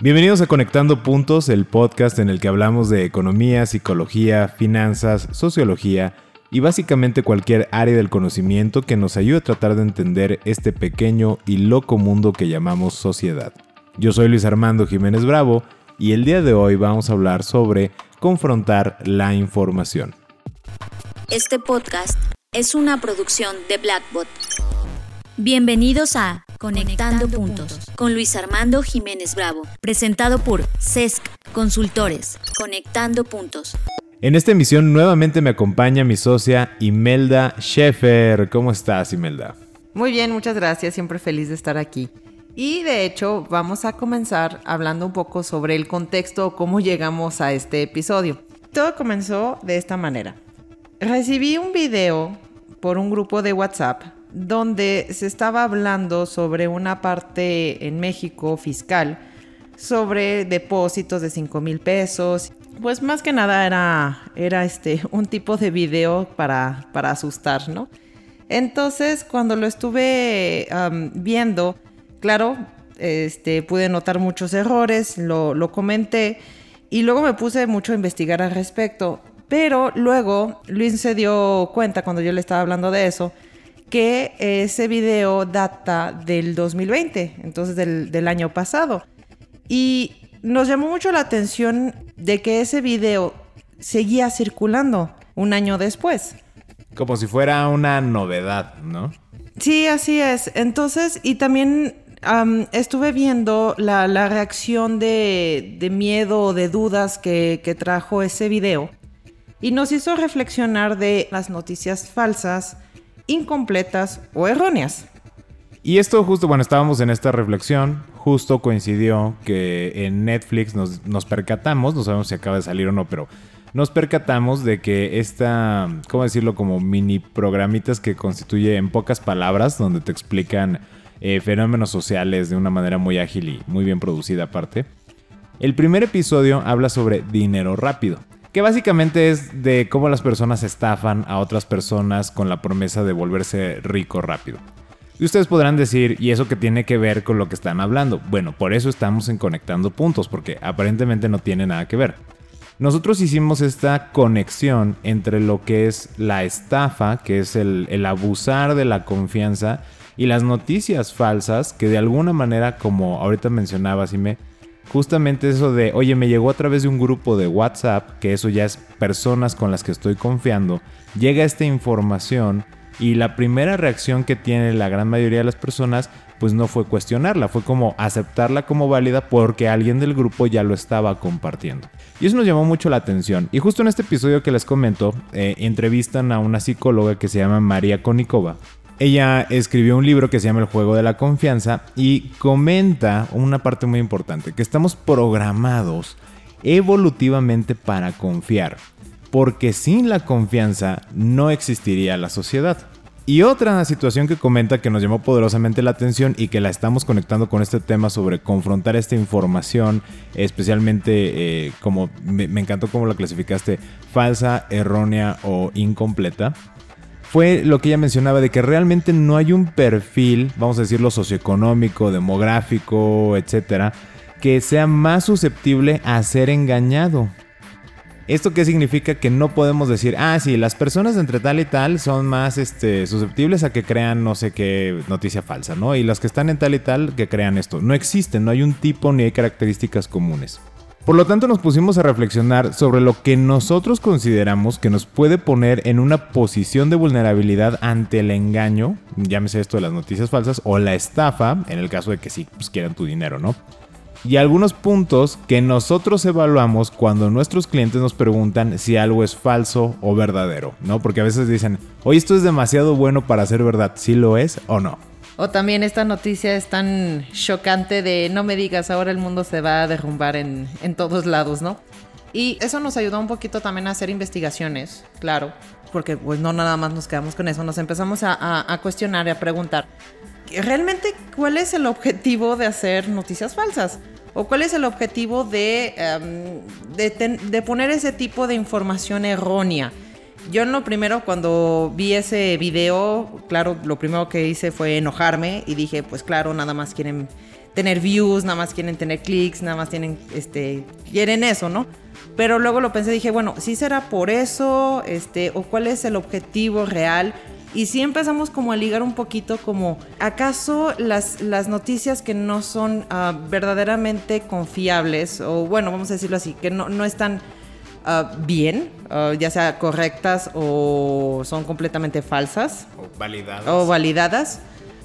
Bienvenidos a Conectando Puntos, el podcast en el que hablamos de economía, psicología, finanzas, sociología y básicamente cualquier área del conocimiento que nos ayude a tratar de entender este pequeño y loco mundo que llamamos sociedad. Yo soy Luis Armando Jiménez Bravo y el día de hoy vamos a hablar sobre confrontar la información. Este podcast es una producción de Blackbot. Bienvenidos a Conectando, Puntos con Luis Armando Jiménez Bravo, presentado por CESC Consultores. Conectando Puntos. En esta emisión nuevamente me acompaña mi socia Imelda Scheffer. ¿Cómo estás, Imelda? Muy bien, muchas gracias. Siempre feliz de estar aquí. Y de hecho, vamos a comenzar hablando un poco sobre el contexto o cómo llegamos a este episodio. Todo comenzó de esta manera. Recibí un video por un grupo de WhatsApp donde se estaba hablando sobre una parte en México fiscal, sobre depósitos de 5 mil pesos. Pues más que nada era, era este, un tipo de video para, para asustar, ¿no? Entonces, cuando lo estuve viendo, claro, este, pude notar muchos errores, lo, lo comenté y luego me puse mucho a investigar al respecto. Pero luego Luis se dio cuenta cuando yo le estaba hablando de eso que ese video data del 2020, entonces del, año pasado. Y nos llamó mucho la atención de que ese video seguía circulando un año después. Como si fuera una novedad, ¿no? Sí, así es. Entonces, y también estuve viendo la, reacción de, miedo o de dudas que, que trajo ese video y nos hizo reflexionar de las noticias falsas, incompletas o erróneas. Y esto justo, bueno, estábamos en esta reflexión, justo coincidió que en Netflix nos, percatamos, no sabemos si acaba de salir o no, pero nos percatamos de que esta, ¿cómo decirlo? Como mini programitas que constituye en pocas palabras, donde te explican eh, fenómenos sociales de una manera muy ágil y muy bien producida aparte. El primer episodio habla sobre dinero rápido que básicamente es de cómo las personas estafan a otras personas con la promesa de volverse rico rápido. Y ustedes podrán decir, ¿y eso qué tiene que ver con lo que están hablando? Bueno, por eso estamos en Conectando Puntos, porque aparentemente no tiene nada que ver. Nosotros hicimos esta conexión entre lo que es la estafa, que es el, abusar de la confianza, y las noticias falsas, que de alguna manera, como ahorita mencionaba, si me justamente eso de, oye, me llegó a través de un grupo de WhatsApp, que eso ya es personas con las que estoy confiando, llega esta información y la primera reacción que tiene la gran mayoría de las personas, pues no fue cuestionarla, fue como aceptarla como válida porque alguien del grupo ya lo estaba compartiendo. Y eso nos llamó mucho la atención. Y justo en este episodio que les comento, eh, entrevistan a una psicóloga que se llama María Konikova. Ella escribió un libro que se llama El juego de la confianza y comenta una parte muy importante, que estamos programados evolutivamente para confiar, porque sin la confianza no existiría la sociedad. Y otra situación que comenta que nos llamó poderosamente la atención y que la estamos conectando con este tema sobre confrontar esta información, especialmente eh, como me, me encantó cómo la clasificaste, falsa, errónea o incompleta fue lo que ella mencionaba de que realmente no hay un perfil, vamos a decirlo, socioeconómico, demográfico, etcétera, que sea más susceptible a ser engañado. ¿Esto qué significa? Que no podemos decir, ah, sí, las personas entre tal y tal son más este, susceptibles a que crean no sé qué noticia falsa, ¿no? Y las que están en tal y tal que crean esto. No existen, no hay un tipo ni hay características comunes. Por lo tanto, nos pusimos a reflexionar sobre lo que nosotros consideramos que nos puede poner en una posición de vulnerabilidad ante el engaño, llámese esto de las noticias falsas, o la estafa, en el caso de que sí pues, quieran tu dinero, ¿no? Y algunos puntos que nosotros evaluamos cuando nuestros clientes nos preguntan si algo es falso o verdadero, ¿no? Porque a veces dicen, oye, esto es demasiado bueno para ser verdad, ¿sí lo es o no? O también esta noticia es tan chocante de no me digas, ahora el mundo se va a derrumbar en, todos lados, ¿no? Y eso nos ayudó un poquito también a hacer investigaciones, claro, porque pues no nada más nos quedamos con eso, nos empezamos a, cuestionar y a preguntar, ¿realmente cuál es el objetivo de hacer noticias falsas? ¿O cuál es el objetivo de, em, de poner ese tipo de información errónea? Yo en lo primero cuando vi ese video, claro, lo primero que hice fue enojarme y dije, pues claro, nada más quieren tener views, nada más quieren tener clics, nada más tienen, este, quieren eso, ¿no? Pero luego lo pensé, dije, bueno, ¿sí será por eso? Este, ¿O cuál es el objetivo real? Y sí empezamos como a ligar un poquito como, ¿acaso las, las noticias que no son ah, verdaderamente confiables, o bueno, vamos a decirlo así, que no, no están ah, bien, ah, ya sea correctas o son completamente falsas? O validadas. O validadas.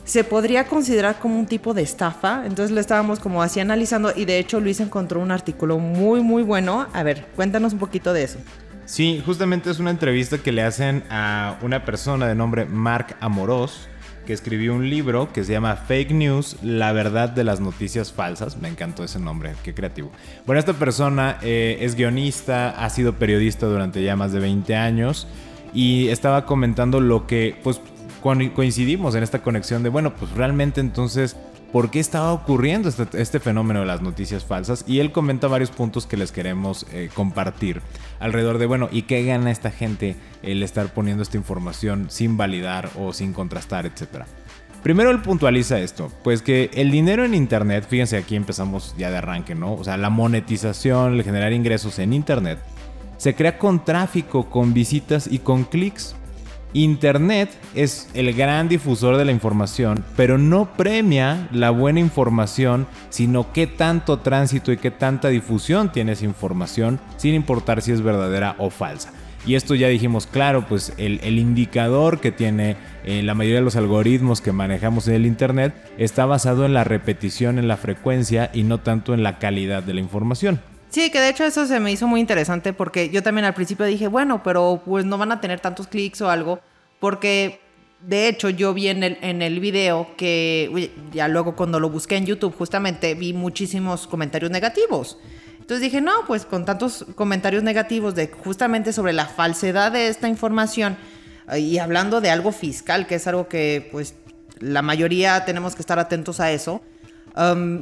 Se podría considerar como un tipo de estafa, entonces lo estábamos como así analizando y de hecho Luis encontró un artículo muy muy bueno. A ver, cuéntanos un poquito de eso. Sí, justamente es una entrevista que le hacen a una persona de nombre Mark Amorós, que escribió un libro que se llama Fake News, la verdad de las noticias falsas. Me encantó ese nombre, qué creativo. Bueno, esta persona eh, es guionista, ha sido periodista durante ya más de 20 años y estaba comentando lo que, pues, coincidimos en esta conexión de, bueno, pues realmente entonces por qué estaba ocurriendo este, este, fenómeno de las noticias falsas y él comenta varios puntos que les queremos eh, compartir alrededor de, bueno, ¿y qué gana esta gente el estar poniendo esta información sin validar o sin contrastar, etcétera? Primero él puntualiza esto, pues que el dinero en Internet, fíjense aquí empezamos ya de arranque, ¿no? O sea, la monetización, el generar ingresos en Internet, se crea con tráfico, con visitas y con clics. Internet es el gran difusor de la información, pero no premia la buena información, sino qué tanto tránsito y qué tanta difusión tiene esa información, sin importar si es verdadera o falsa. Y esto ya dijimos, claro, pues el, indicador que tiene eh, la mayoría de los algoritmos que manejamos en el Internet está basado en la repetición, en la frecuencia y no tanto en la calidad de la información. Sí, que de hecho eso se me hizo muy interesante porque yo también al principio dije, bueno, pero pues no van a tener tantos clics o algo, porque de hecho yo vi en el, en el video que ya luego cuando lo busqué en YouTube justamente vi muchísimos comentarios negativos. Entonces dije, no, pues con tantos comentarios negativos de justamente sobre la falsedad de esta información y hablando de algo fiscal, que es algo que pues la mayoría tenemos que estar atentos a eso,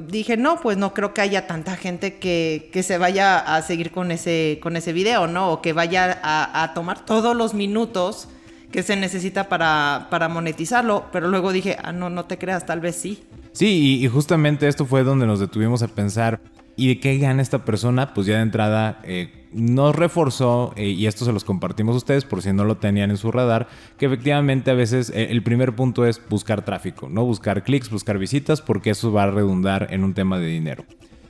dije, no, pues no creo que haya tanta gente que, que, se vaya a seguir con ese, con ese video, ¿no? O que vaya a, tomar todos los minutos que se necesita para, para, monetizarlo, pero luego dije, ah, no, no te creas, tal vez sí. Sí, y, justamente esto fue donde nos detuvimos a pensar, ¿y de qué gana esta persona? Pues ya de entrada eh, nos reforzó, eh, y esto se los compartimos a ustedes por si no lo tenían en su radar, que efectivamente a veces eh, el primer punto es buscar tráfico, ¿no? Buscar clics, buscar visitas, porque eso va a redundar en un tema de dinero.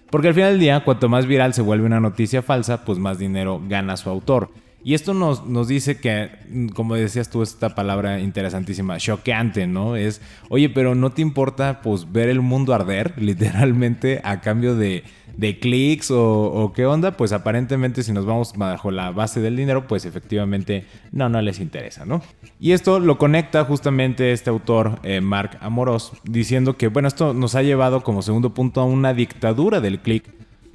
Porque al final del día, cuanto más viral se vuelve una noticia falsa, pues más dinero gana su autor. Y esto nos, nos dice que, mm, como decías tú, esta palabra interesantísima, choqueante, ¿no? Es, oye, pero no te importa, pues, ver el mundo arder, literalmente, a cambio de, de clics o, qué onda, pues aparentemente si nos vamos bajo la base del dinero, pues efectivamente no, no les interesa, ¿no? Y esto lo conecta justamente este autor, eh, Mark Amoros, diciendo que, bueno, esto nos ha llevado como segundo punto a una dictadura del click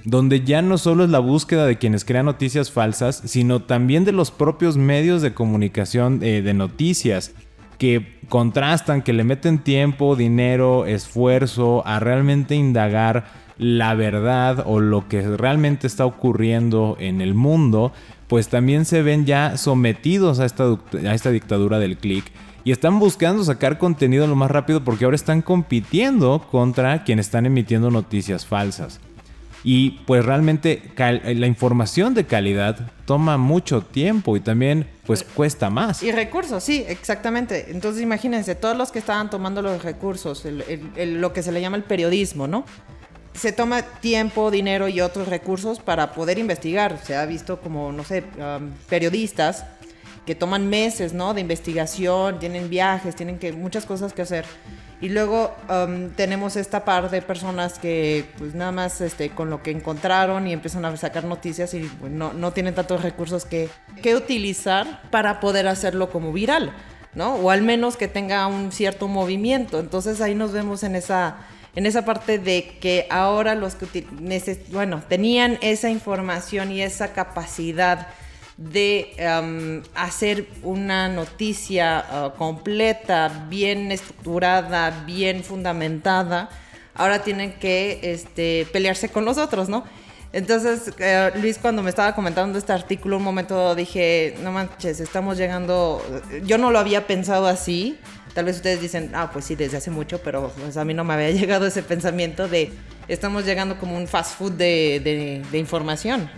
donde ya no solo es la búsqueda de quienes crean noticias falsas, sino también de los propios medios de comunicación eh, de noticias que contrastan, que le meten tiempo, dinero, esfuerzo a realmente indagar la verdad o lo que realmente está ocurriendo en el mundo, pues también se ven ya sometidos a esta, a esta dictadura del click y están buscando sacar contenido lo más rápido porque ahora están compitiendo contra quienes están emitiendo noticias falsas. Y pues realmente la información de calidad toma mucho tiempo y también pues cuesta más. Y recursos, sí, exactamente. Entonces imagínense, todos los que estaban tomando los recursos, lo que se le llama el periodismo, ¿no? Se toma tiempo, dinero y otros recursos para poder investigar. Se ha visto como, no sé, periodistas que toman meses, ¿no? De investigación, tienen viajes, tienen que, muchas cosas que hacer y luego um, tenemos esta par de personas que pues nada más este, con lo que encontraron y empiezan a sacar noticias y pues, no, no, tienen tantos recursos que, que utilizar para poder hacerlo como viral, ¿no? O al menos que tenga un cierto movimiento. Entonces ahí nos vemos en esa, en esa parte de que ahora los que bueno, tenían esa información y esa capacidad de em, hacer una noticia uh, completa, bien estructurada, bien fundamentada, ahora tienen que este, pelearse con los otros, ¿no? Entonces, eh, Luis, cuando me estaba comentando este artículo, un momento dije, no manches, estamos llegando, yo no lo había pensado así. Tal vez ustedes dicen, ah, pues sí, desde hace mucho, pero pues, a mí no me había llegado ese pensamiento de, estamos llegando como un fast food de, información.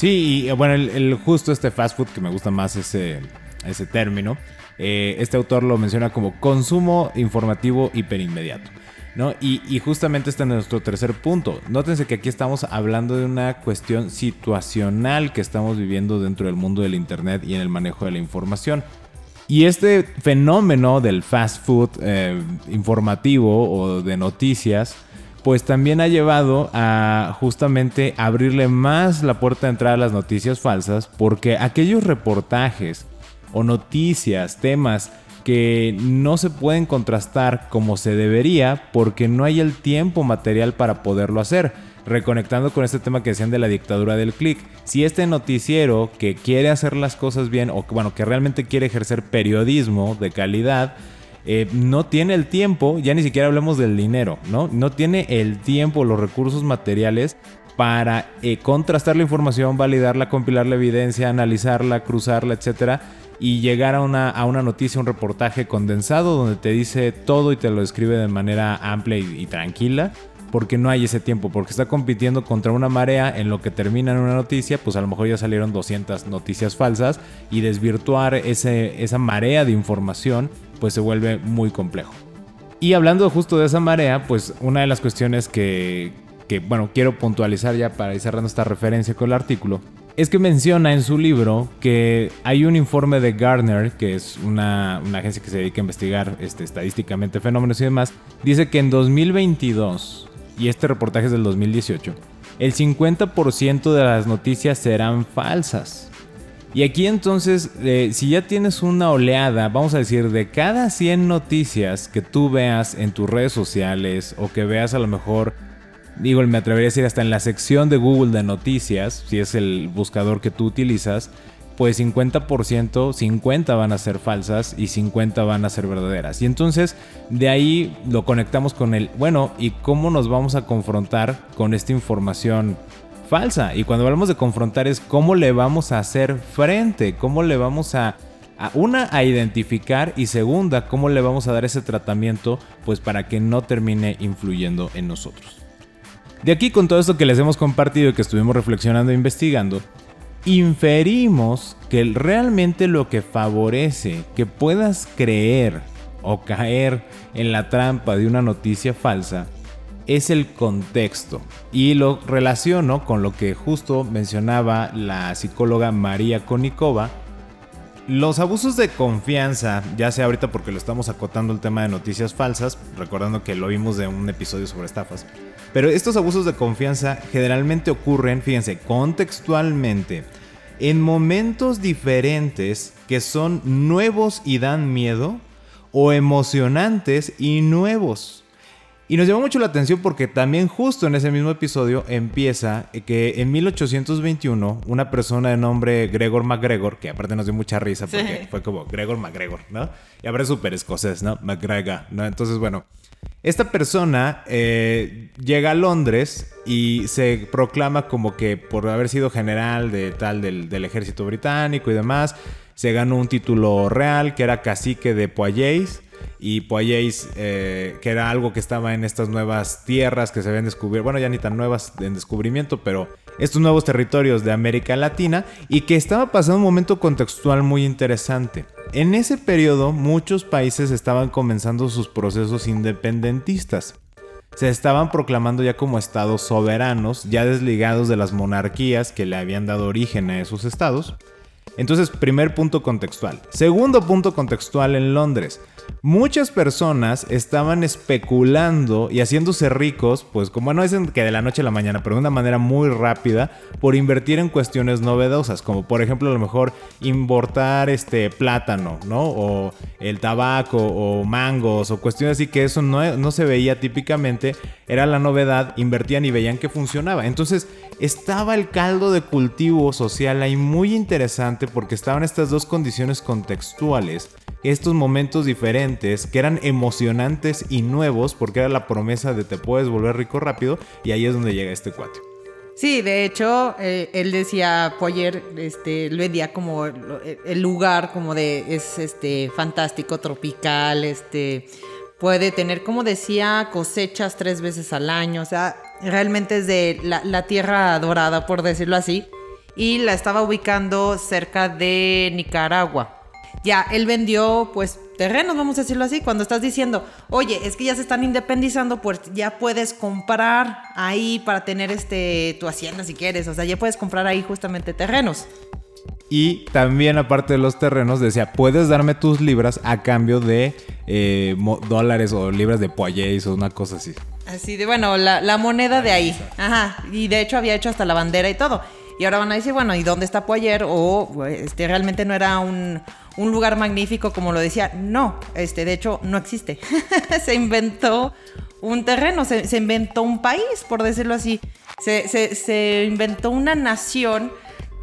Sí, y bueno, el, justo este fast food que me gusta más ese, ese término, eh, este autor lo menciona como consumo informativo hiperinmediato. ¿no? Y, justamente este es nuestro tercer punto. Nótense que aquí estamos hablando de una cuestión situacional que estamos viviendo dentro del mundo del Internet y en el manejo de la información. Y este fenómeno del fast food eh, informativo o de noticias, pues también ha llevado a justamente abrirle más la puerta de entrada a las noticias falsas, porque aquellos reportajes o noticias, temas que no se pueden contrastar como se debería porque no hay el tiempo material para poderlo hacer. Reconectando con este tema que decían de la dictadura del clic, si este noticiero que quiere hacer las cosas bien o bueno, que realmente quiere ejercer periodismo de calidad, eh, no tiene el tiempo, ya ni siquiera hablemos del dinero, ¿no? No tiene el tiempo, los recursos materiales para eh, contrastar la información, validarla, compilar la evidencia, analizarla, cruzarla, etcétera y llegar a una, a una noticia, un reportaje condensado donde te dice todo y te lo describe de manera amplia y, tranquila porque no hay ese tiempo, porque está compitiendo contra una marea en lo que termina en una noticia, pues a lo mejor ya salieron 200 noticias falsas y desvirtuar ese, esa marea de información pues se vuelve muy complejo. Y hablando justo de esa marea, pues una de las cuestiones que, que bueno, quiero puntualizar ya para ir cerrando esta referencia con el artículo, es que menciona en su libro que hay un informe de Gartner, que es una, agencia que se dedica a investigar este, estadísticamente fenómenos y demás, dice que en 2022, y este reportaje es del 2018, el 50% de las noticias serán falsas. Y aquí entonces, eh, si ya tienes una oleada, vamos a decir, de cada 100 noticias que tú veas en tus redes sociales o que veas a lo mejor digo, me atrevería a decir hasta en la sección de Google de noticias, si es el buscador que tú utilizas, pues 50%, 50 van a ser falsas y 50 van a ser verdaderas. Y entonces de ahí lo conectamos con el, bueno, ¿y cómo nos vamos a confrontar con esta información falsa? Y cuando hablamos de confrontar es cómo le vamos a hacer frente, cómo le vamos a, a una, a identificar y segunda, cómo le vamos a dar ese tratamiento, pues para que no termine influyendo en nosotros. De aquí con todo esto que les hemos compartido y que estuvimos reflexionando e investigando, inferimos que realmente lo que favorece que puedas creer o caer en la trampa de una noticia falsa es el contexto. Y lo relaciono con lo que justo mencionaba la psicóloga María Konikova. Los abusos de confianza, ya sea ahorita porque lo estamos acotando el tema de noticias falsas, recordando que lo vimos de un episodio sobre estafas, pero estos abusos de confianza generalmente ocurren, fíjense, contextualmente, en momentos diferentes que son nuevos y dan miedo, o emocionantes y nuevos. Y nos llama mucho la atención porque también justo en ese mismo episodio empieza que en 1821 una persona de nombre Gregor MacGregor, que aparte nos dio mucha risa porque fue como Gregor MacGregor, ¿no? Y ahora es súper escocés, ¿no? MacGregor, ¿no? Entonces, bueno, esta persona eh, llega a Londres y se proclama como que por haber sido general de tal del, ejército británico y demás, se ganó un título real que era cacique de Poitiers y Poitiers, eh, que era algo que estaba en estas nuevas tierras que se habían descubierto, bueno, ya ni tan nuevas en descubrimiento, pero estos nuevos territorios de América Latina y que estaba pasando un momento contextual muy interesante. En ese periodo muchos países estaban comenzando sus procesos independentistas. Se estaban proclamando ya como estados soberanos, ya desligados de las monarquías que le habían dado origen a esos estados. Entonces, primer punto contextual. Segundo punto contextual en Londres. Muchas personas estaban especulando y haciéndose ricos, pues como no dicen que de la noche a la mañana, pero de una manera muy rápida, por invertir en cuestiones novedosas, como por ejemplo a lo mejor importar este plátano, ¿no? O el tabaco, o mangos, o cuestiones así que eso no, no se veía típicamente, era la novedad, invertían y veían que funcionaba. Entonces estaba el caldo de cultivo social ahí muy interesante porque estaban estas dos condiciones contextuales estos momentos diferentes que eran emocionantes y nuevos porque era la promesa de te puedes volver rico rápido y ahí es donde llega este cuate. Sí, de hecho, eh, él decía, Poyer, este, lo vendía como el lugar como de, es este, fantástico, tropical, este, puede tener, como decía, cosechas tres veces al año, o sea, realmente es de la, la tierra dorada, por decirlo así, y la estaba ubicando cerca de Nicaragua. Ya, él vendió, pues, terrenos, vamos a decirlo así, cuando estás diciendo, oye, es que ya se están independizando, pues ya puedes comprar ahí para tener este tu hacienda si quieres, o sea, ya puedes comprar ahí justamente terrenos. Y también aparte de los terrenos decía, puedes darme tus libras a cambio de eh, dólares o libras de poyés o una cosa así. Así de, bueno, la, la moneda de ahí. Ajá. Y de hecho había hecho hasta la bandera y todo. Y ahora van a decir, bueno, ¿y dónde está Poyer? O este, realmente no era un, un lugar magnífico como lo decía. No, este, de hecho, no existe. se inventó un terreno, se, inventó un país, por decirlo así. Se, se, inventó una nación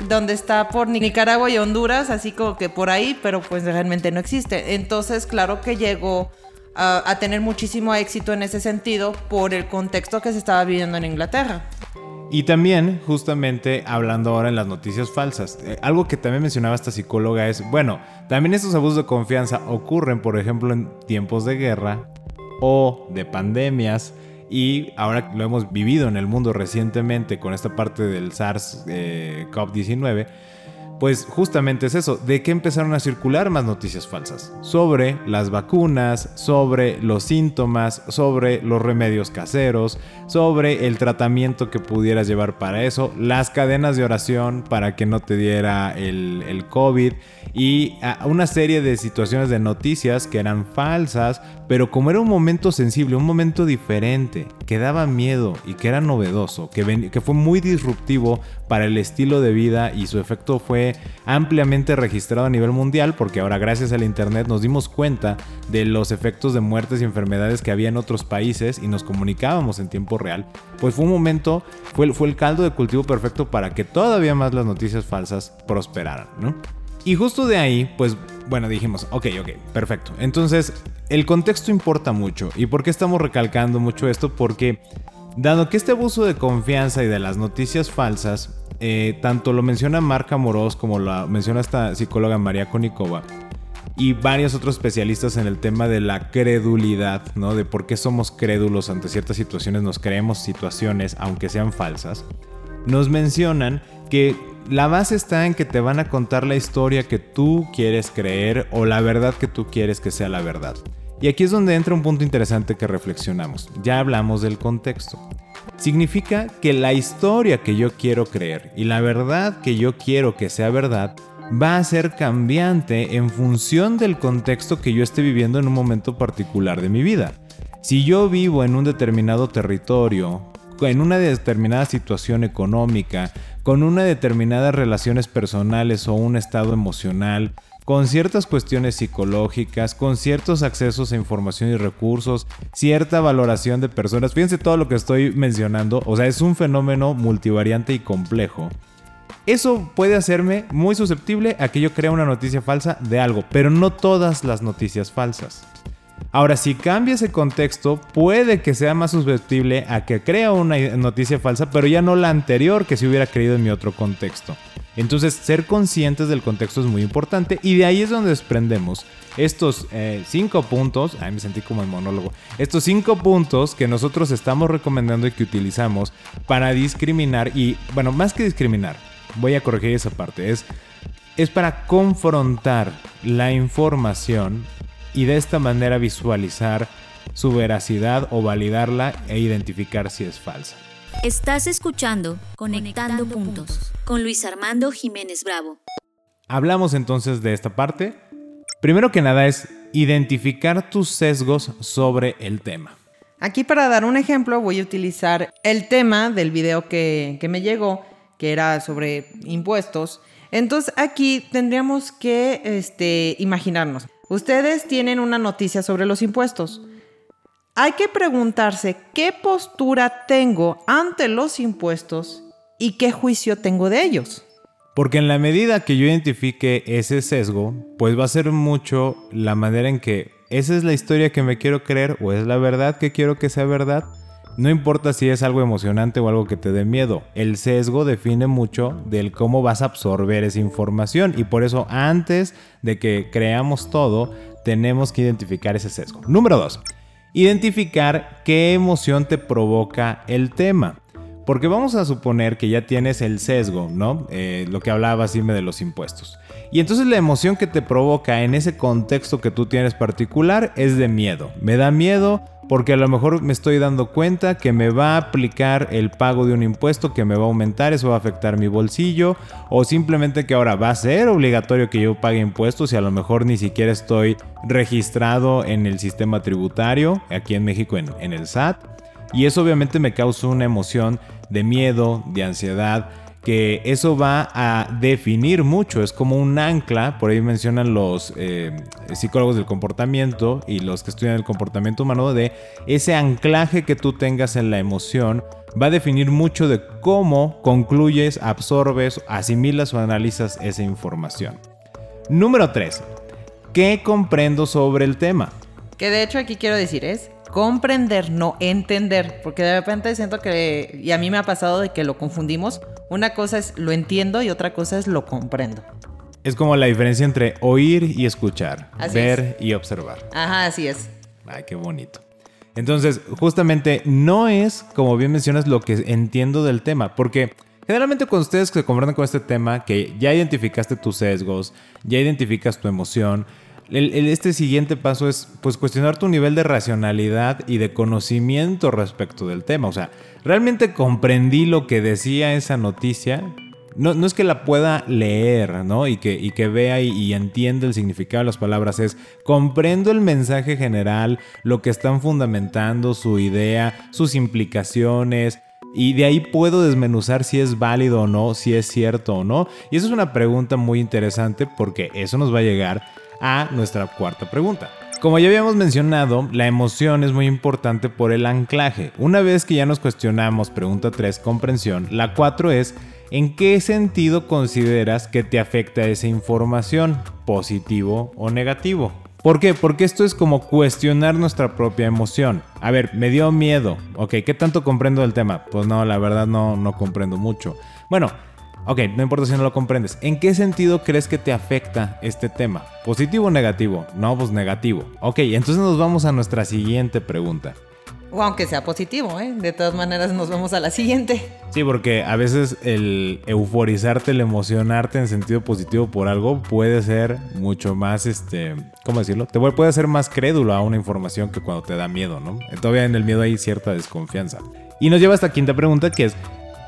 donde está por Nicaragua y Honduras, así como que por ahí, pero pues realmente no existe. Entonces, claro que llegó a, a, tener muchísimo éxito en ese sentido por el contexto que se estaba viviendo en Inglaterra. Y también, justamente, hablando ahora en las noticias falsas, eh, algo que también mencionaba esta psicóloga es, bueno, también estos abusos de confianza ocurren, por ejemplo, en tiempos de guerra o de pandemias. Y ahora lo hemos vivido en el mundo recientemente con esta parte del SARS-CoV-19. Eh, pues justamente es eso, de que empezaron a circular más noticias falsas sobre las vacunas, sobre los síntomas, sobre los remedios caseros, sobre el tratamiento que pudieras llevar para eso, las cadenas de oración para que no te diera el, el COVID y una serie de situaciones de noticias que eran falsas, pero como era un momento sensible, un momento diferente, que daba miedo y que era novedoso, que, que fue muy disruptivo para el estilo de vida y su efecto fue ampliamente registrado a nivel mundial porque ahora gracias al internet nos dimos cuenta de los efectos de muertes y enfermedades que había en otros países y nos comunicábamos en tiempo real, pues fue un momento, fue, fue el caldo de cultivo perfecto para que todavía más las noticias falsas prosperaran, ¿no? Y justo de ahí, pues bueno, dijimos, ok, ok, perfecto. Entonces, el contexto importa mucho. ¿Y por qué estamos recalcando mucho esto? Porque Dado que este abuso de confianza y de las noticias falsas, eh, tanto lo menciona Marca Amorós como lo menciona esta psicóloga María Konikova, y varios otros especialistas en el tema de la credulidad, ¿no? De por qué somos crédulos ante ciertas situaciones, nos creemos situaciones aunque sean falsas, nos mencionan que la base está en que te van a contar la historia que tú quieres creer o la verdad que tú quieres que sea la verdad. Y aquí es donde entra un punto interesante que reflexionamos. Ya hablamos del contexto. Significa que la historia que yo quiero creer y la verdad que yo quiero que sea verdad va a ser cambiante en función del contexto que yo esté viviendo en un momento particular de mi vida. Si yo vivo en un determinado territorio, en una determinada situación económica, con una determinadas relaciones personales o un estado emocional, con ciertas cuestiones psicológicas, con ciertos accesos a información y recursos, cierta valoración de personas. Fíjense todo lo que estoy mencionando, o sea, es un fenómeno multivariante y complejo. Eso puede hacerme muy susceptible a que yo crea una noticia falsa de algo, pero no todas las noticias falsas. Ahora, si cambia ese contexto, puede que sea más susceptible a que crea una noticia falsa, pero ya no la anterior que se hubiera creído en mi otro contexto. Entonces, ser conscientes del contexto es muy importante y de ahí es donde desprendemos estos eh, cinco puntos, ay me sentí como en monólogo, estos cinco puntos que nosotros estamos recomendando y que utilizamos para discriminar y, bueno, más que discriminar, voy a corregir esa parte, es, es para confrontar la información y de esta manera visualizar su veracidad o validarla e identificar si es falsa. Estás escuchando Conectando, puntos, con Luis Armando Jiménez Bravo. Hablamos entonces de esta parte. Primero que nada es identificar tus sesgos sobre el tema. Aquí para dar un ejemplo voy a utilizar el tema del video que, me llegó, que era sobre impuestos. Entonces aquí tendríamos que este, imaginarnos. Ustedes tienen una noticia sobre los impuestos. Hay que preguntarse qué postura tengo ante los impuestos y qué juicio tengo de ellos. Porque en la medida que yo identifique ese sesgo, pues va a ser mucho la manera en que esa es la historia que me quiero creer o es la verdad que quiero que sea verdad. no importa si es algo emocionante o algo que te dé miedo, el sesgo define mucho del cómo vas a absorber esa información y por eso antes de que creamos todo, tenemos que identificar ese sesgo. Número 2. Identificar qué emoción te provoca el tema. Porque vamos a suponer que ya tienes el sesgo, ¿no? Eh, lo que hablaba Sime de los impuestos. Y entonces la emoción que te provoca en ese contexto que tú tienes particular es de miedo. Me da miedo porque a lo mejor me estoy dando cuenta que me va a aplicar el pago de un impuesto que me va a aumentar, eso va a afectar mi bolsillo, o simplemente que ahora va a ser obligatorio que yo pague impuestos y a lo mejor ni siquiera estoy registrado en el sistema tributario, aquí en México en el SAT, y eso obviamente me causa una emoción de miedo, de ansiedad, que eso va a definir mucho, es como un ancla, por ahí mencionan los eh, psicólogos del comportamiento y los que estudian el comportamiento humano, de ese anclaje que tú tengas en la emoción va a definir mucho de cómo concluyes, absorbes, asimilas o analizas esa información. Número 3. ¿Qué comprendo sobre el tema? Que de hecho aquí quiero decir es comprender, no entender, porque de repente siento que, y a mí me ha pasado de que lo confundimos, una cosa es lo entiendo y otra cosa es lo comprendo. Es como la diferencia entre oír y escuchar, ver y observar. Ajá, así es. Ay, qué bonito. Entonces, justamente no es, como bien mencionas, lo que entiendo del tema, porque generalmente cuando ustedes se comprenden con este tema, que ya identificaste tus sesgos, ya identificas tu emoción, este siguiente paso es pues cuestionar tu nivel de racionalidad y de conocimiento respecto del tema. O sea, ¿realmente comprendí lo que decía esa noticia? No, es que la pueda leer, ¿no? Y que, y que vea y, y entienda el significado de las palabras. Es, comprendo el mensaje general, lo que están fundamentando, su idea, sus implicaciones, y de ahí puedo desmenuzar si es válido o no, si es cierto o no. Y eso es una pregunta muy interesante porque eso nos va a llegar a nuestra cuarta pregunta. Como ya habíamos mencionado, la emoción es muy importante por el anclaje. Una vez que ya nos cuestionamos pregunta 3, comprensión, la 4 es ¿en qué sentido consideras que te afecta esa información? ¿Positivo o negativo? ¿Por qué? Porque esto es como cuestionar nuestra propia emoción. A ver, me dio miedo. Ok, ¿qué tanto comprendo del tema? Pues no, la verdad no, no comprendo mucho. Bueno, Ok, no importa si no lo comprendes. ¿En qué sentido crees que te afecta este tema? ¿Positivo o negativo? No, pues negativo. Ok, entonces nos vamos a nuestra siguiente pregunta. O aunque sea positivo, ¿eh? De todas maneras nos vamos a la siguiente. Sí, porque a veces el euforizarte, el emocionarte en sentido positivo por algo puede ser mucho más, este, ¿cómo decirlo? Te puede hacer más crédulo a una información que cuando te da miedo, ¿no? Todavía en el miedo hay cierta desconfianza. Y nos lleva a esta quinta pregunta que es,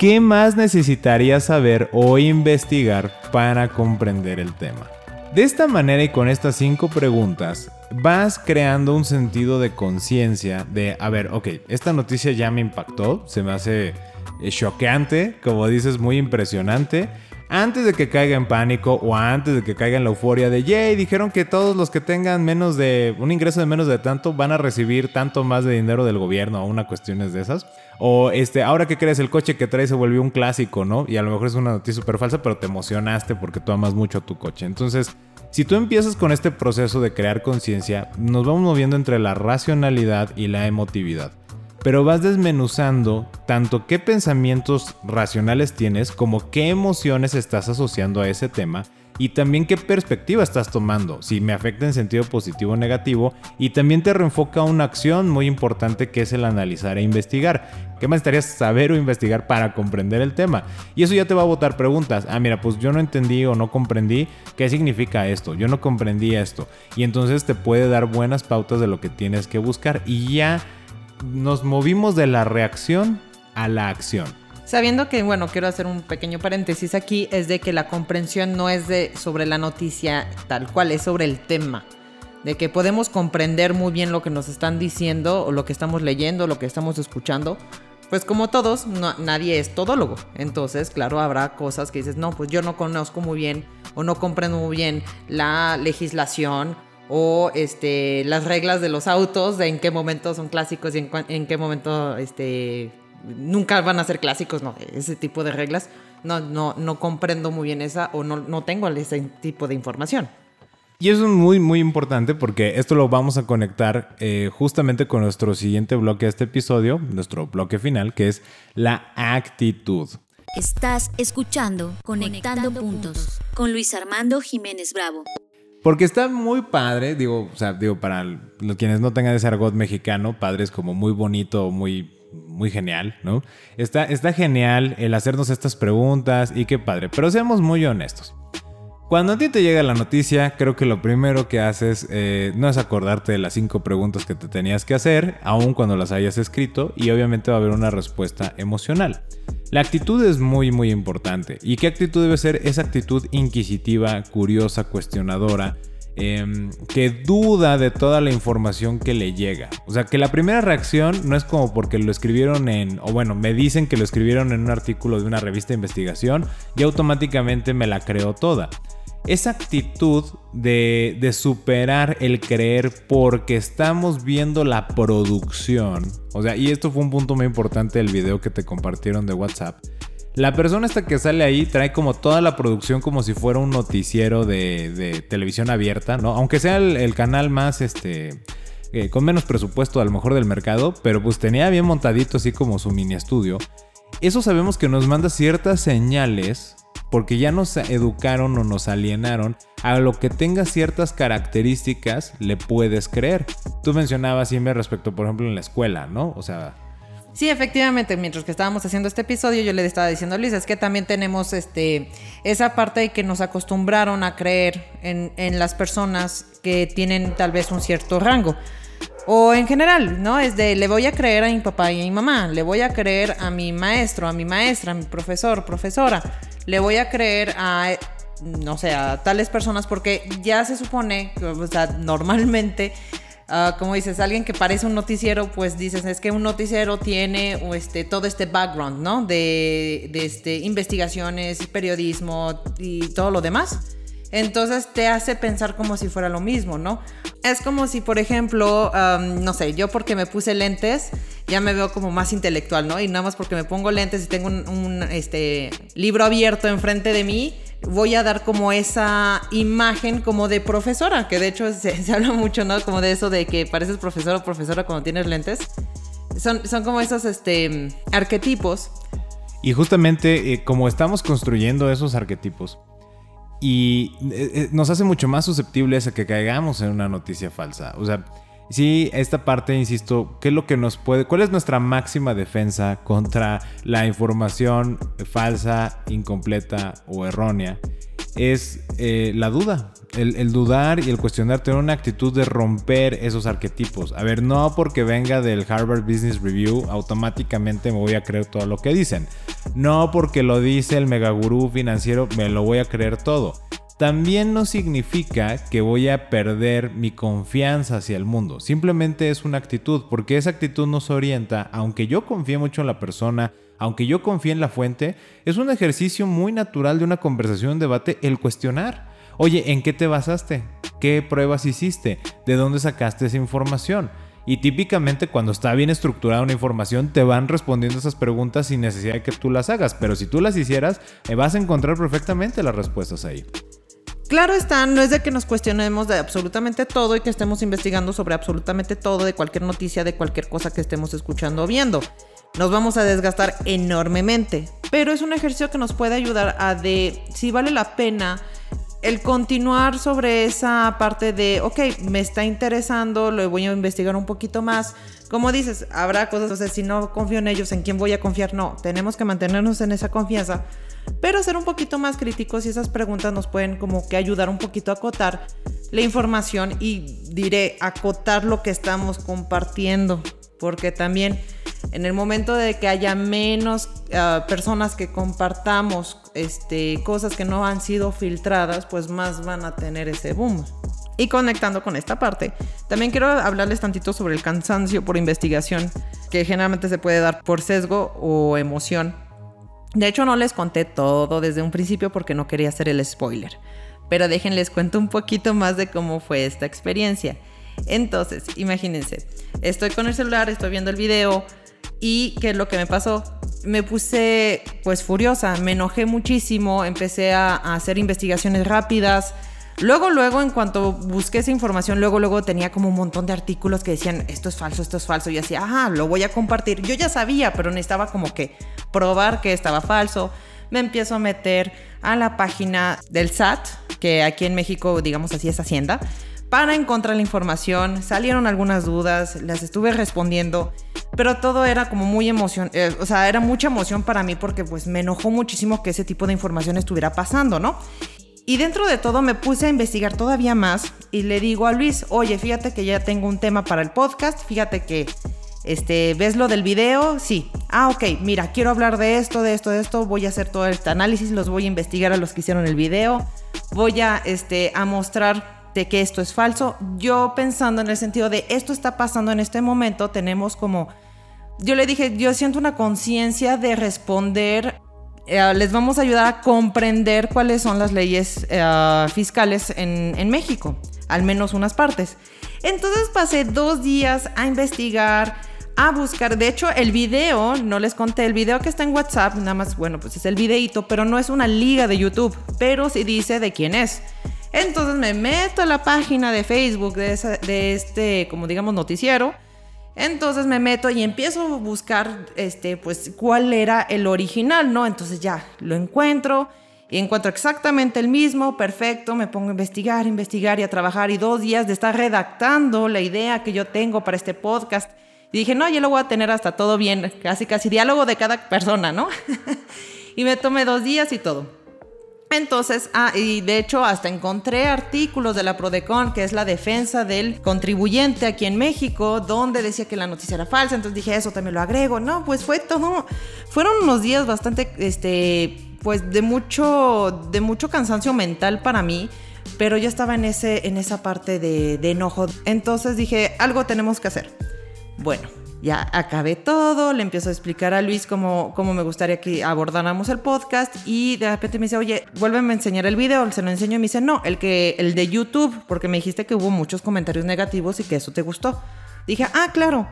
¿Qué más necesitarías saber o investigar para comprender el tema? De esta manera y con estas cinco preguntas, vas creando un sentido de conciencia de, a ver, ok, esta noticia ya me impactó, se me hace eh, choqueante, como dices, muy impresionante antes de que caiga en pánico o antes de que caiga en la euforia de, yay, dijeron que todos los que tengan menos de un ingreso de menos de tanto van a recibir tanto más de dinero del gobierno o una cuestiones de esas. O este, ahora que crees el coche que traes se volvió un clásico, ¿no? Y a lo mejor es una noticia súper falsa, pero te emocionaste porque tú amas mucho a tu coche. Entonces, si tú empiezas con este proceso de crear conciencia, nos vamos moviendo entre la racionalidad y la emotividad pero vas desmenuzando tanto qué pensamientos racionales tienes como qué emociones estás asociando a ese tema y también qué perspectiva estás tomando, si me afecta en sentido positivo o negativo, y también te reenfoca una acción muy importante que es el analizar e investigar. ¿Qué más estarías saber o investigar para comprender el tema? Y eso ya te va a botar preguntas. Ah, mira, pues yo no entendí o no comprendí qué significa esto, yo no comprendí esto. Y entonces te puede dar buenas pautas de lo que tienes que buscar y ya nos movimos de la reacción a la acción. Sabiendo que, bueno, quiero hacer un pequeño paréntesis aquí, es de que la comprensión no es de sobre la noticia tal cual, es sobre el tema. De que podemos comprender muy bien lo que nos están diciendo, o lo que estamos leyendo, lo que estamos escuchando. Pues como todos, nadie es todólogo. Entonces, claro, habrá cosas que dices, no, pues yo no conozco muy bien o no comprendo muy bien la legislación o este, las reglas de los autos, de en qué momento son clásicos y en, qué momento este, nunca van a ser clásicos, no, ese tipo de reglas. No, no, no comprendo muy bien esa o no, no tengo ese tipo de información. Y eso es muy, muy importante porque esto lo vamos a conectar eh, justamente con nuestro siguiente bloque de este episodio, nuestro bloque final, que es la actitud. Estás escuchando Conectando, Puntos con Luis Armando Jiménez Bravo. Porque está muy padre, digo, o sea, digo, para los quienes no tengan ese argot mexicano, padre es como muy bonito, muy, muy genial, ¿no? Está, está genial el hacernos estas preguntas y qué padre, pero seamos muy honestos. Cuando a ti te llega la noticia, creo que lo primero que haces eh, no es acordarte de las cinco preguntas que te tenías que hacer, aun cuando las hayas escrito, y obviamente va a haber una respuesta emocional. La actitud es muy muy importante. ¿Y qué actitud debe ser? Esa actitud inquisitiva, curiosa, cuestionadora, em, que duda de toda la información que le llega. O sea, que la primera reacción no es como porque lo escribieron en, o bueno, me dicen que lo escribieron en un artículo de una revista de investigación y automáticamente me la creo toda esa actitud de, superar el creer porque estamos viendo la producción. O sea, y esto fue un punto muy importante del video que te compartieron de WhatsApp. La persona esta que sale ahí trae como toda la producción como si fuera un noticiero de, televisión abierta, ¿no? Aunque sea el, canal más, este, eh, con menos presupuesto a lo mejor del mercado, pero pues tenía bien montadito así como su mini estudio. Eso sabemos que nos manda ciertas señales porque ya nos educaron o nos alienaron a lo que tenga ciertas características le puedes creer. Tú mencionabas siempre respecto, por ejemplo, en la escuela, ¿no? O sea... Sí, efectivamente, mientras que estábamos haciendo este episodio, yo le estaba diciendo a Luis, es que también tenemos este, esa parte de que nos acostumbraron a creer en, en las personas que tienen tal vez un cierto rango. O en general, ¿no? Es de le voy a creer a mi papá y a mi mamá, le voy a creer a mi maestro, a mi maestra, a mi profesor, profesora le voy a creer a, no sé, a tales personas porque ya se supone, o sea, normalmente... Ah, como dices, alguien que parece un noticiero, pues dices, es que un noticiero tiene este, todo este background, ¿no? De, este, investigaciones, periodismo y todo lo demás. Entonces te hace pensar como si fuera lo mismo, ¿no? Es como si, por ejemplo, no sé, yo porque me puse lentes, ya me veo como más intelectual, ¿no? Y nada más porque me pongo lentes y tengo un, este, libro abierto enfrente de mí, voy a dar como esa imagen como de profesora, que de hecho se, habla mucho, ¿no? Como de eso de que pareces profesor o profesora cuando tienes lentes. Son, son como esos este, arquetipos. Y justamente eh, como estamos construyendo esos arquetipos, y eh, eh, nos hace mucho más susceptibles a que caigamos en una noticia falsa. O sea, sí, esta parte, insisto, ¿qué es lo que nos puede, cuál es nuestra máxima defensa contra la información falsa, incompleta o errónea? Es eh, la duda el, dudar y el cuestionar, tener una actitud de romper esos arquetipos. A ver, no porque venga del Harvard Business Review, automáticamente me voy a creer todo lo que dicen. No porque lo dice el megagurú financiero, me lo voy a creer todo. También no significa que voy a perder mi confianza hacia el mundo. Simplemente es una actitud, porque esa actitud nos orienta, aunque yo confíe mucho en la persona, aunque yo confíe en la fuente, es un ejercicio muy natural de una conversación, un debate, el cuestionar. Oye, ¿en qué te basaste? ¿Qué pruebas hiciste? ¿De dónde sacaste esa información? Y típicamente cuando está bien estructurada una información te van respondiendo esas preguntas sin necesidad de que tú las hagas, pero si tú las hicieras eh, vas a encontrar perfectamente las respuestas ahí. Claro está, no es de que nos cuestionemos de absolutamente todo y que estemos investigando sobre absolutamente todo, de cualquier noticia, de cualquier cosa que estemos escuchando o viendo. Nos vamos a desgastar enormemente, pero es un ejercicio que nos puede ayudar a de si vale la pena el continuar sobre esa parte de, ok, me está interesando, lo voy a investigar un poquito más. Como dices, habrá cosas, sea, si no confío en ellos, ¿en quién voy a confiar? No, tenemos que mantenernos en esa confianza, pero ser un poquito más críticos y esas preguntas nos pueden como que ayudar un poquito a acotar la información y diré, acotar lo que estamos compartiendo, porque también en el momento de que haya menos ah, personas que compartamos este, cosas que no han sido filtradas, pues más van a tener ese boom. Y conectando con esta parte, también quiero hablarles tantito sobre el cansancio por investigación, que generalmente se puede dar por sesgo o emoción. De hecho, no les conté todo desde un principio porque no quería hacer el spoiler. Pero déjenles cuento un poquito más de cómo fue esta experiencia. Entonces, imagínense, estoy con el celular, estoy viendo el video, ¿Y qué es lo que me pasó? Me puse pues furiosa, me enojé muchísimo, empecé a, hacer investigaciones rápidas, Luego, luego, en cuanto busqué esa información, luego, luego tenía como un montón de artículos que decían, esto es falso, esto es falso. Y yo decía, ajá, lo voy a compartir. Yo ya sabía, pero necesitaba como que probar que estaba falso. Me empiezo a meter a la página del SAT, que aquí en México, digamos así, es Hacienda, para encontrar la información. Salieron algunas dudas, las estuve respondiendo, pero todo era como muy emoción, eh, o sea, era mucha emoción para mí porque pues me enojó muchísimo que ese tipo de información estuviera pasando, ¿no? Y dentro de todo me puse a investigar todavía más y le digo a Luis, oye, fíjate que ya tengo un tema para el podcast, fíjate que, este, ¿ves lo del video? Sí. Ah, ok, mira, quiero hablar de esto, de esto, de esto, voy a hacer todo este análisis, los voy a investigar a los que hicieron el video, voy a, este, a mostrar de que esto es falso. Yo pensando en el sentido de esto está pasando en este momento, tenemos como... Yo le dije, yo siento una conciencia de responder eh, les vamos a ayudar a comprender cuáles son las leyes eh, fiscales en, en México, al menos unas partes. Entonces pasé dos días a investigar, a buscar. De hecho, el video, no les conté, el video que está en WhatsApp, nada más, bueno, pues es el videito, pero no es una liga de YouTube, pero sí dice de quién es. Entonces me meto a la página de Facebook de, de este, como digamos, noticiero entonces me meto y empiezo a buscar, este, pues, cuál era el original, ¿no? Entonces ya lo encuentro y encuentro exactamente el mismo, perfecto, me pongo a investigar, investigar y a trabajar y dos días de estar redactando la idea que yo tengo para este podcast. Y dije, no, yo lo voy a tener hasta todo bien, casi, casi diálogo de cada persona, ¿no? y me tomé dos días y todo. Entonces, ah, y de hecho hasta encontré artículos de la Prodecon, que es la defensa del contribuyente aquí en México, donde decía que la noticia era falsa, entonces dije, eso también lo agrego. No, pues fue todo, fueron unos días bastante, este, pues de mucho, de mucho cansancio mental para mí, pero yo estaba en, ese, en esa parte de, de enojo. Entonces dije, algo tenemos que hacer. Bueno, ya acabé todo, le empiezo a explicar a Luis cómo, cómo me gustaría que abordáramos el podcast y de repente me dice, oye, vuélveme a enseñar el video, se lo enseño y me dice, no, el, que, el de YouTube, porque me dijiste que hubo muchos comentarios negativos y que eso te gustó. Dije, ah, claro.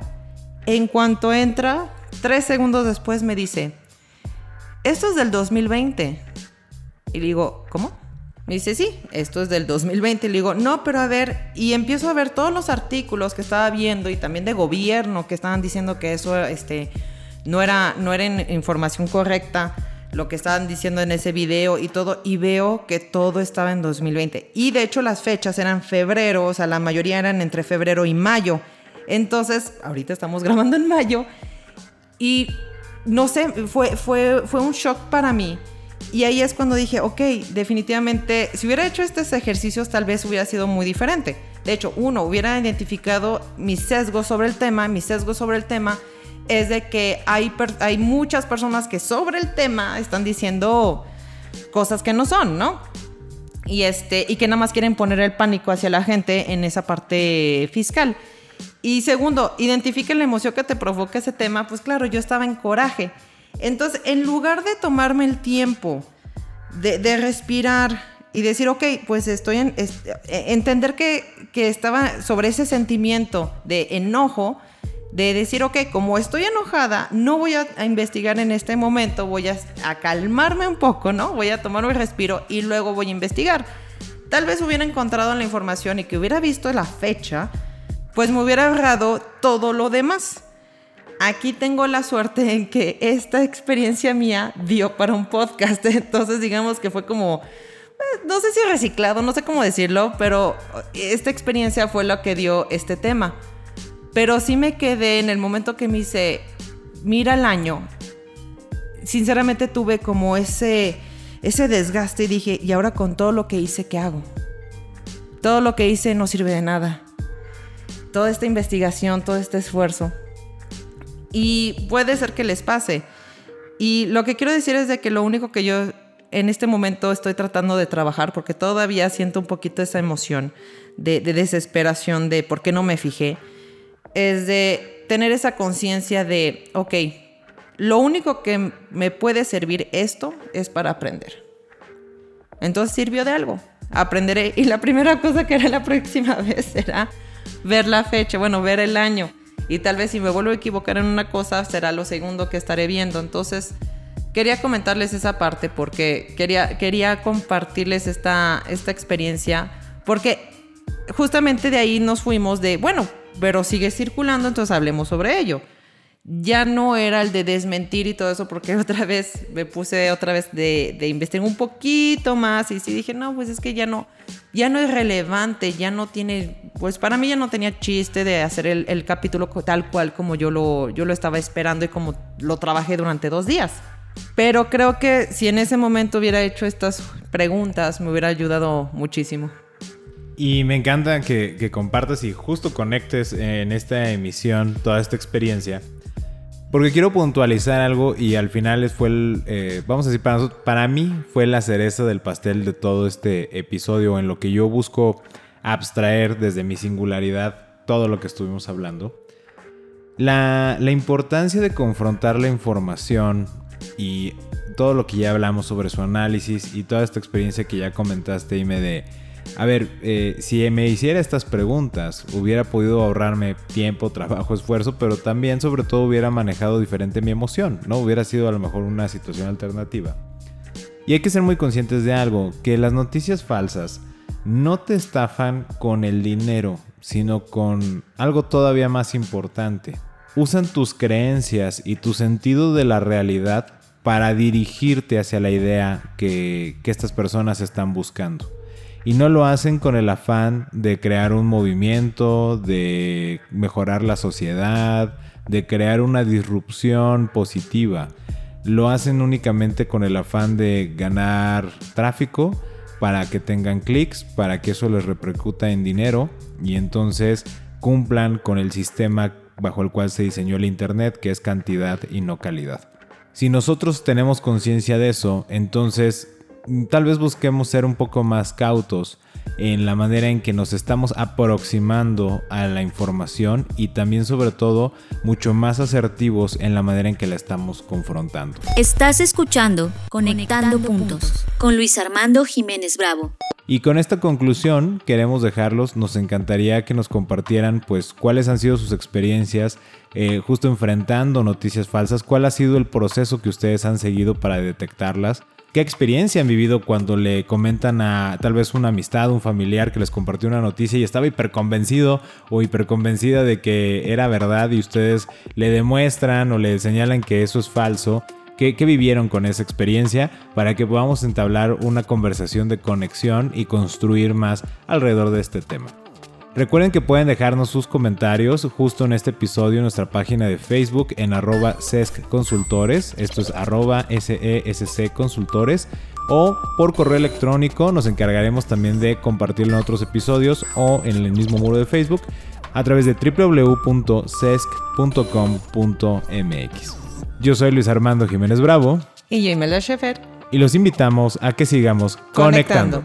En cuanto entra, tres segundos después me dice, esto es del 2020. Y le digo, ¿cómo? Me dice, sí, esto es del 2020. Y le digo, no, pero a ver, y empiezo a ver todos los artículos que estaba viendo y también de gobierno que estaban diciendo que eso este, no, era, no era información correcta, lo que estaban diciendo en ese video y todo, y veo que todo estaba en 2020. Y de hecho las fechas eran febrero, o sea, la mayoría eran entre febrero y mayo. Entonces, ahorita estamos grabando en mayo y no sé, fue, fue, fue un shock para mí y ahí es cuando dije, ok, definitivamente, si hubiera hecho estos ejercicios tal vez hubiera sido muy diferente. De hecho, uno, hubiera identificado mi sesgo sobre el tema, mi sesgo sobre el tema es de que hay, hay muchas personas que sobre el tema están diciendo cosas que no son, ¿no? Y, este, y que nada más quieren poner el pánico hacia la gente en esa parte fiscal. Y segundo, identifique la emoción que te provoca ese tema. Pues claro, yo estaba en coraje. Entonces, en lugar de tomarme el tiempo de, respirar y decir, ok, pues estoy en, e, entender que, estaba sobre ese sentimiento de enojo, de decir, ok, como estoy enojada, no voy a, investigar en este momento, voy a, a, calmarme un poco, ¿no? Voy a tomar un respiro y luego voy a investigar. Tal vez hubiera encontrado la información y que hubiera visto la fecha, pues me hubiera ahorrado todo lo demás. Aquí tengo la suerte en que esta experiencia mía dio para un podcast, entonces digamos que fue como, eh, no sé si reciclado, no sé cómo decirlo, pero esta experiencia fue lo que dio este tema. Pero sí me quedé en el momento que me hice, mira el año, sinceramente tuve como ese, ese desgaste y dije, ¿y ahora con todo lo que hice, qué hago? Todo lo que hice no sirve de nada. Toda esta investigación, todo este esfuerzo y puede ser que les pase. Y lo que quiero decir es de que lo único que yo en este momento estoy tratando de trabajar, porque todavía siento un poquito esa emoción de, desesperación de por qué no me fijé, es de tener esa conciencia de, ok, lo único que me puede servir esto es para aprender. Entonces sirvió de algo. Aprenderé. Y la primera cosa que haré la próxima vez será ver la fecha, bueno, ver el año y tal vez si me vuelvo a equivocar en una cosa será lo segundo que estaré viendo. Entonces, quería comentarles esa parte porque quería, quería compartirles esta, esta experiencia porque justamente de ahí nos fuimos de, bueno, pero sigue circulando, entonces hablemos sobre ello. Ya no era el de desmentir y todo eso, porque otra vez me puse otra vez de, de investigar un poquito más y sí dije, no, pues es que ya no, ya no es relevante, ya no tiene, pues para mí ya no tenía chiste de hacer el, el capítulo tal cual como yo lo, yo lo estaba esperando y como lo trabajé durante dos días. Pero creo que si en ese momento hubiera hecho estas preguntas, me hubiera ayudado muchísimo. Y me encanta que, compartas y justo conectes en esta emisión toda esta experiencia. Porque quiero puntualizar algo y al final fue el, eh, vamos a decir, para, para mí fue la cereza del pastel de todo este episodio en lo que yo busco abstraer desde mi singularidad todo lo que estuvimos hablando. La, la importancia de confrontar la información y todo lo que ya hablamos sobre su análisis y toda esta experiencia que ya comentaste, y me de a ver, eh, si me hiciera estas preguntas, hubiera podido ahorrarme tiempo, trabajo, esfuerzo, pero también sobre todo hubiera manejado diferente mi emoción, ¿no? Hubiera sido a lo mejor una situación alternativa. Y hay que ser muy conscientes de algo, que las noticias falsas no te estafan con el dinero, sino con algo todavía más importante. Usan tus creencias y tu sentido de la realidad para dirigirte hacia la idea que, que estas personas están buscando y no lo hacen con el afán de crear un movimiento, de mejorar la sociedad, de crear una disrupción positiva. Lo hacen únicamente con el afán de ganar tráfico para que tengan clics, para que eso les repercuta en dinero y entonces cumplan con el sistema bajo el cual se diseñó el Internet, que es cantidad y no calidad. Si nosotros tenemos conciencia de eso, entonces tal vez busquemos ser un poco más cautos en la manera en que nos estamos aproximando a la información y también sobre todo mucho más asertivos en la manera en que la estamos confrontando. Estás escuchando Conectando, puntos, con Luis Armando Jiménez Bravo. Y con esta conclusión queremos dejarlos, nos encantaría que nos compartieran pues cuáles han sido sus experiencias eh, justo enfrentando noticias falsas, cuál ha sido el proceso que ustedes han seguido para detectarlas qué experiencia han vivido cuando le comentan a tal vez una amistad, un familiar que les compartió una noticia y estaba hiperconvencido o hiperconvencida de que era verdad y ustedes le demuestran o le señalan que eso es falso. ¿Qué, ¿Qué, vivieron con esa experiencia para que podamos entablar una conversación de conexión y construir más alrededor de este tema? Recuerden que pueden dejarnos sus comentarios justo en este episodio en nuestra página de Facebook en arroba SESC Consultores, esto es arroba SESC Consultores, o por correo electrónico nos encargaremos también de compartirlo en otros episodios o en el mismo muro de Facebook a través de www.sesc.com.mx. Yo soy Luis Armando Jiménez Bravo. Y yo, Imelda Schaefer. Y los invitamos a que sigamos conectando.